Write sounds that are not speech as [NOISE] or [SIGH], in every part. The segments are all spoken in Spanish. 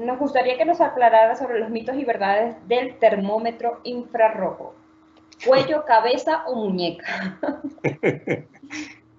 Nos gustaría que nos aclarara sobre los mitos y verdades del termómetro infrarrojo. Cuello, [LAUGHS] cabeza o muñeca. [LAUGHS]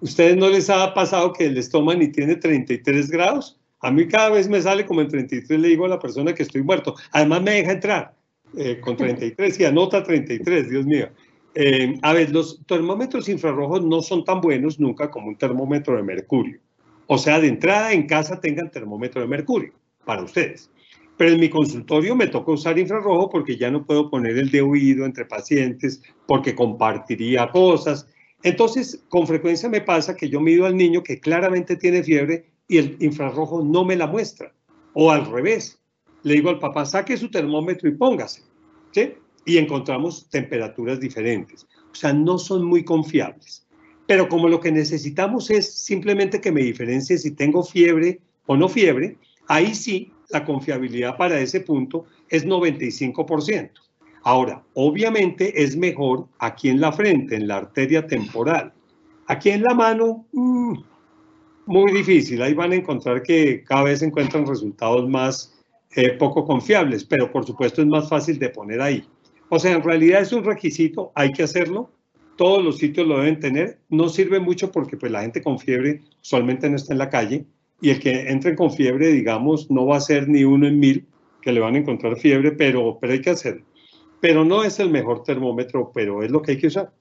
¿Ustedes no les ha pasado que les toman y tiene 33 grados? A mí cada vez me sale como en 33, le digo a la persona que estoy muerto. Además me deja entrar eh, con 33 y anota 33, Dios mío. Eh, a ver, los termómetros infrarrojos no son tan buenos nunca como un termómetro de mercurio. O sea, de entrada en casa tengan termómetro de mercurio para ustedes. Pero en mi consultorio me toca usar infrarrojo porque ya no puedo poner el de oído entre pacientes, porque compartiría cosas. Entonces, con frecuencia me pasa que yo mido al niño que claramente tiene fiebre y el infrarrojo no me la muestra. O al revés, le digo al papá, saque su termómetro y póngase. ¿sí? Y encontramos temperaturas diferentes. O sea, no son muy confiables. Pero como lo que necesitamos es simplemente que me diferencie si tengo fiebre o no fiebre, ahí sí la confiabilidad para ese punto es 95%. Ahora, obviamente es mejor aquí en la frente, en la arteria temporal. Aquí en la mano, mm, muy difícil. Ahí van a encontrar que cada vez encuentran resultados más eh, poco confiables, pero por supuesto es más fácil de poner ahí. O sea, en realidad es un requisito, hay que hacerlo. Todos los sitios lo deben tener. No sirve mucho porque pues, la gente con fiebre usualmente no está en la calle y el que entre con fiebre, digamos, no va a ser ni uno en mil que le van a encontrar fiebre, pero, pero hay que hacerlo. Pero no es el mejor termómetro, pero es lo que hay que usar.